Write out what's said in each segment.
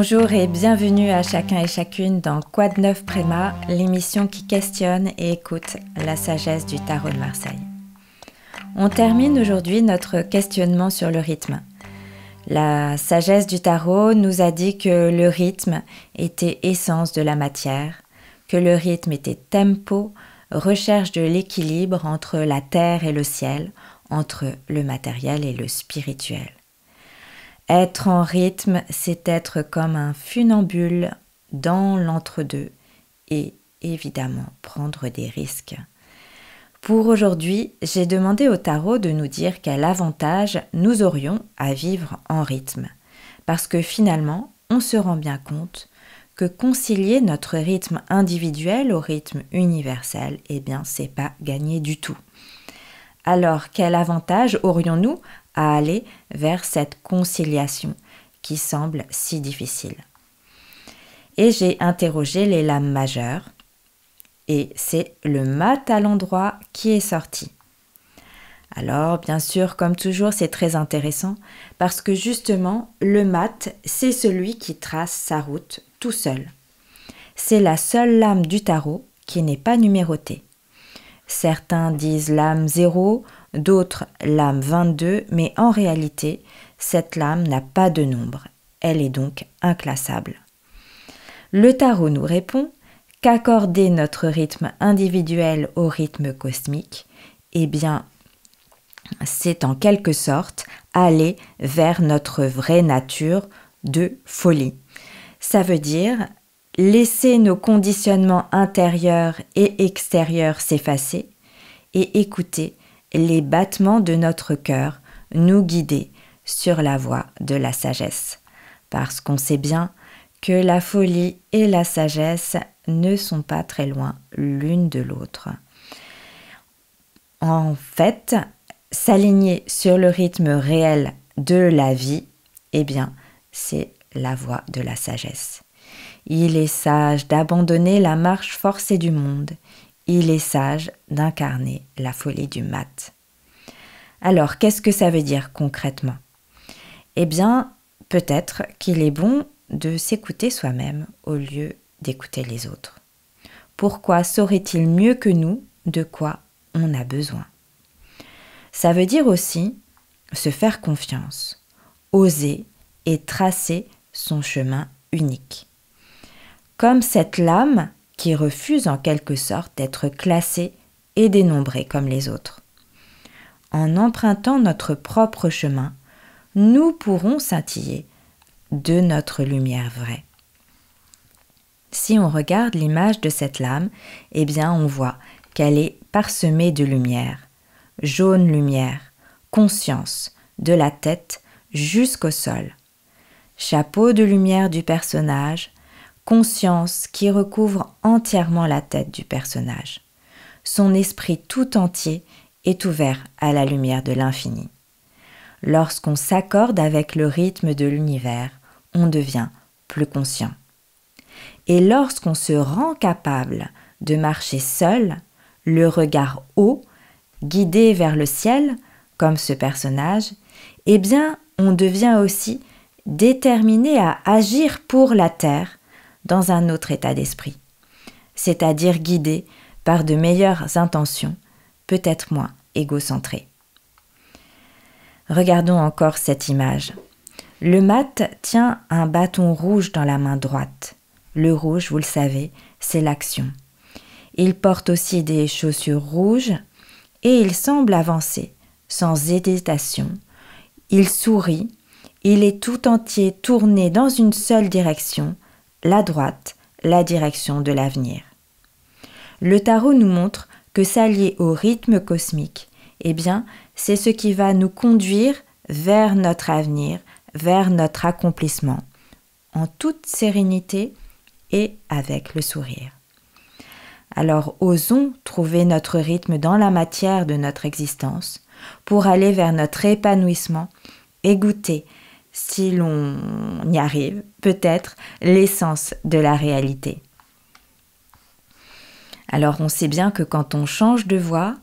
Bonjour et bienvenue à chacun et chacune dans Quad Neuf Préma, l'émission qui questionne et écoute la sagesse du tarot de Marseille. On termine aujourd'hui notre questionnement sur le rythme. La sagesse du tarot nous a dit que le rythme était essence de la matière, que le rythme était tempo, recherche de l'équilibre entre la terre et le ciel, entre le matériel et le spirituel. Être en rythme, c'est être comme un funambule dans l'entre-deux et évidemment prendre des risques. Pour aujourd'hui, j'ai demandé au tarot de nous dire quel avantage nous aurions à vivre en rythme. Parce que finalement, on se rend bien compte que concilier notre rythme individuel au rythme universel, eh bien, c'est pas gagné du tout. Alors, quel avantage aurions-nous à aller vers cette conciliation qui semble si difficile? Et j'ai interrogé les lames majeures et c'est le mat à l'endroit qui est sorti. Alors, bien sûr, comme toujours, c'est très intéressant parce que justement, le mat, c'est celui qui trace sa route tout seul. C'est la seule lame du tarot qui n'est pas numérotée. Certains disent lame 0, d'autres lame 22, mais en réalité, cette lame n'a pas de nombre. Elle est donc inclassable. Le tarot nous répond qu'accorder notre rythme individuel au rythme cosmique, eh bien, c'est en quelque sorte aller vers notre vraie nature de folie. Ça veut dire laisser nos conditionnements intérieurs et extérieurs s'effacer et écouter les battements de notre cœur nous guider sur la voie de la sagesse, parce qu'on sait bien que la folie et la sagesse ne sont pas très loin l'une de l'autre. En fait, s'aligner sur le rythme réel de la vie, eh bien, c'est la voie de la sagesse. Il est sage d'abandonner la marche forcée du monde il est sage d'incarner la folie du mat. Alors, qu'est-ce que ça veut dire concrètement? Eh bien, peut-être qu'il est bon de s'écouter soi-même au lieu d'écouter les autres. Pourquoi saurait-il mieux que nous de quoi on a besoin? Ça veut dire aussi se faire confiance, oser et tracer son chemin unique. Comme cette lame qui refuse en quelque sorte d'être classé et dénombré comme les autres. En empruntant notre propre chemin, nous pourrons scintiller de notre lumière vraie. Si on regarde l'image de cette lame, eh bien on voit qu'elle est parsemée de lumière, jaune lumière, conscience, de la tête jusqu'au sol. Chapeau de lumière du personnage, conscience qui recouvre entièrement la tête du personnage. Son esprit tout entier est ouvert à la lumière de l'infini. Lorsqu'on s'accorde avec le rythme de l'univers, on devient plus conscient. Et lorsqu'on se rend capable de marcher seul, le regard haut, guidé vers le ciel, comme ce personnage, eh bien, on devient aussi déterminé à agir pour la terre dans un autre état d'esprit, c'est-à-dire guidé par de meilleures intentions, peut-être moins égocentrées. Regardons encore cette image. Le mat tient un bâton rouge dans la main droite. Le rouge, vous le savez, c'est l'action. Il porte aussi des chaussures rouges et il semble avancer sans hésitation. Il sourit, il est tout entier tourné dans une seule direction, la droite, la direction de l'avenir. Le tarot nous montre que s'allier au rythme cosmique, eh bien, c'est ce qui va nous conduire vers notre avenir, vers notre accomplissement, en toute sérénité et avec le sourire. Alors osons trouver notre rythme dans la matière de notre existence pour aller vers notre épanouissement et goûter si l'on y arrive, peut-être l'essence de la réalité. Alors on sait bien que quand on change de voie,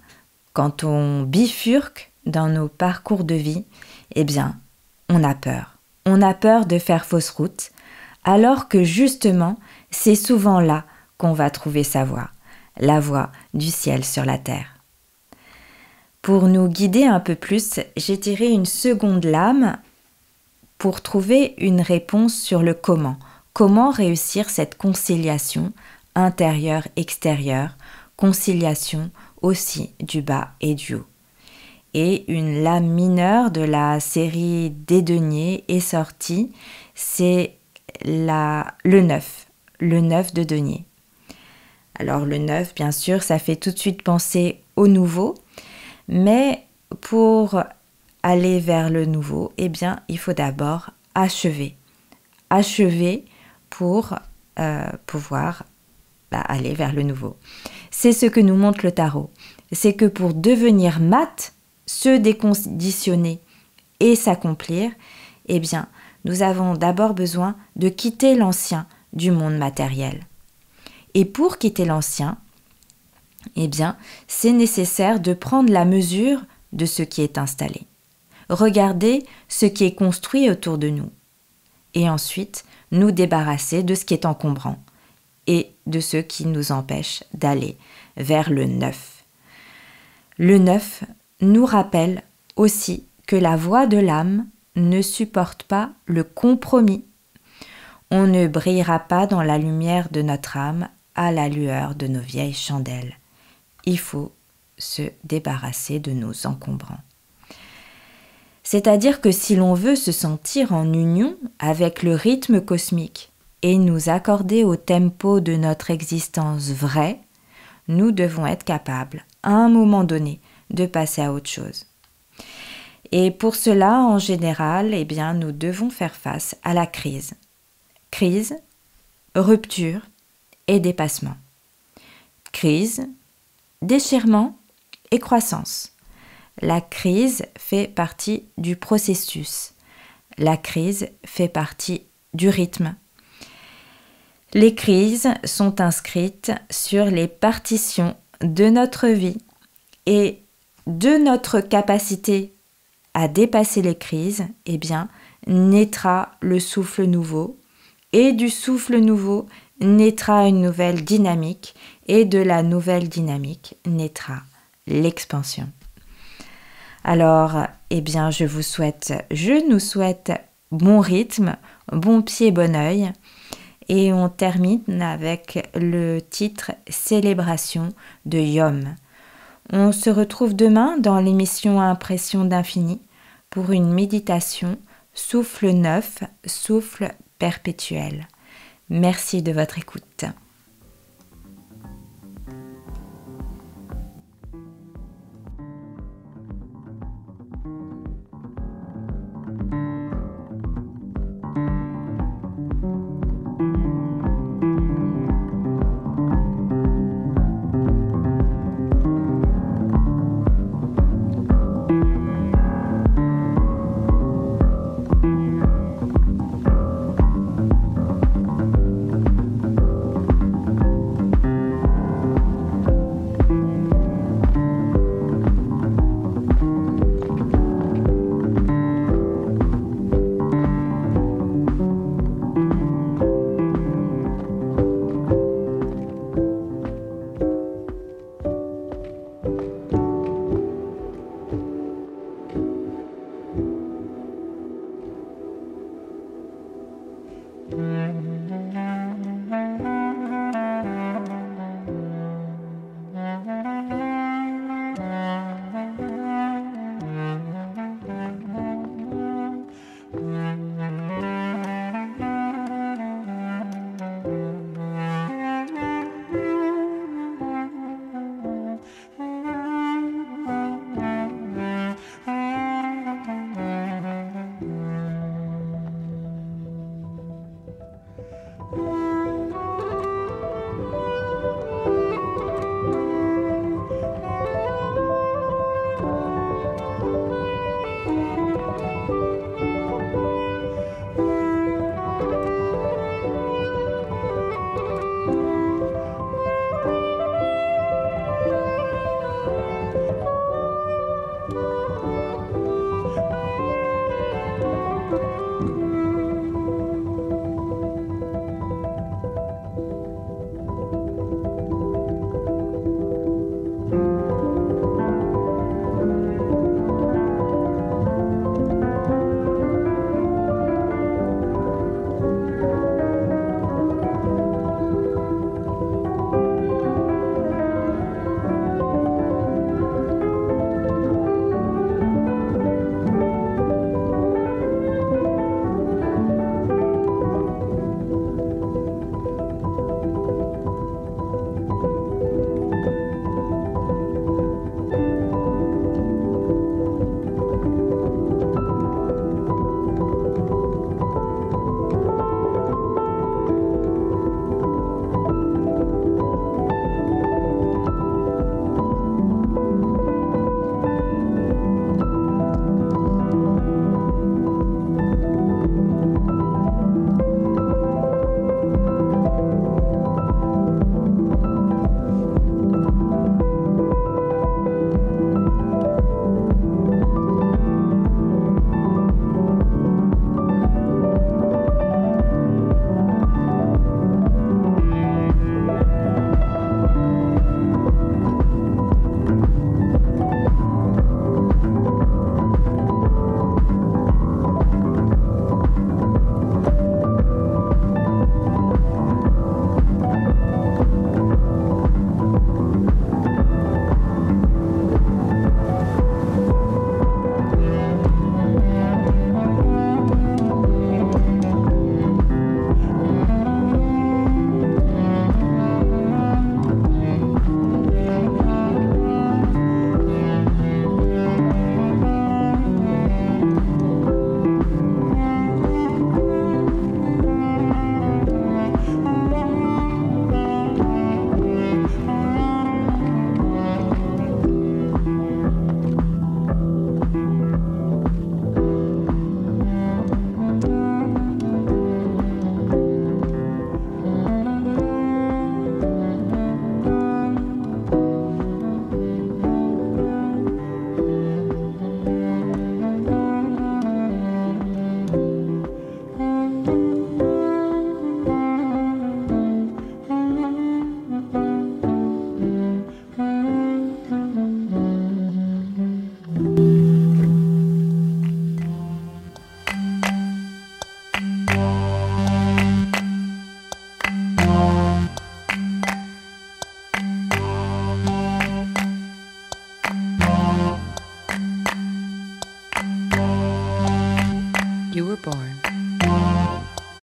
quand on bifurque dans nos parcours de vie, eh bien, on a peur. On a peur de faire fausse route. alors que justement, c'est souvent là qu'on va trouver sa voie, la voie du ciel sur la terre. Pour nous guider un peu plus, j'ai tiré une seconde lame pour trouver une réponse sur le comment. Comment réussir cette conciliation intérieure-extérieure, conciliation aussi du bas et du haut. Et une lame mineure de la série des deniers est sortie, c'est la, le 9, le 9 de denier. Alors le 9, bien sûr, ça fait tout de suite penser au nouveau, mais pour aller vers le nouveau, eh bien, il faut d'abord achever. Achever pour euh, pouvoir bah, aller vers le nouveau. C'est ce que nous montre le tarot. C'est que pour devenir mat, se déconditionner et s'accomplir, eh bien, nous avons d'abord besoin de quitter l'ancien du monde matériel. Et pour quitter l'ancien, eh bien, c'est nécessaire de prendre la mesure de ce qui est installé. Regarder ce qui est construit autour de nous. Et ensuite, nous débarrasser de ce qui est encombrant et de ce qui nous empêche d'aller vers le neuf. Le neuf nous rappelle aussi que la voix de l'âme ne supporte pas le compromis. On ne brillera pas dans la lumière de notre âme à la lueur de nos vieilles chandelles. Il faut se débarrasser de nos encombrants. C'est-à-dire que si l'on veut se sentir en union avec le rythme cosmique et nous accorder au tempo de notre existence vraie, nous devons être capables, à un moment donné, de passer à autre chose. Et pour cela, en général, eh bien, nous devons faire face à la crise. Crise, rupture et dépassement. Crise, déchirement et croissance. La crise fait partie du processus. La crise fait partie du rythme. Les crises sont inscrites sur les partitions de notre vie et de notre capacité à dépasser les crises, eh bien, naîtra le souffle nouveau, et du souffle nouveau naîtra une nouvelle dynamique, et de la nouvelle dynamique naîtra l'expansion. Alors, eh bien, je vous souhaite, je nous souhaite bon rythme, bon pied, bon oeil. Et on termine avec le titre Célébration de Yom. On se retrouve demain dans l'émission Impression d'infini pour une méditation souffle neuf, souffle perpétuel. Merci de votre écoute.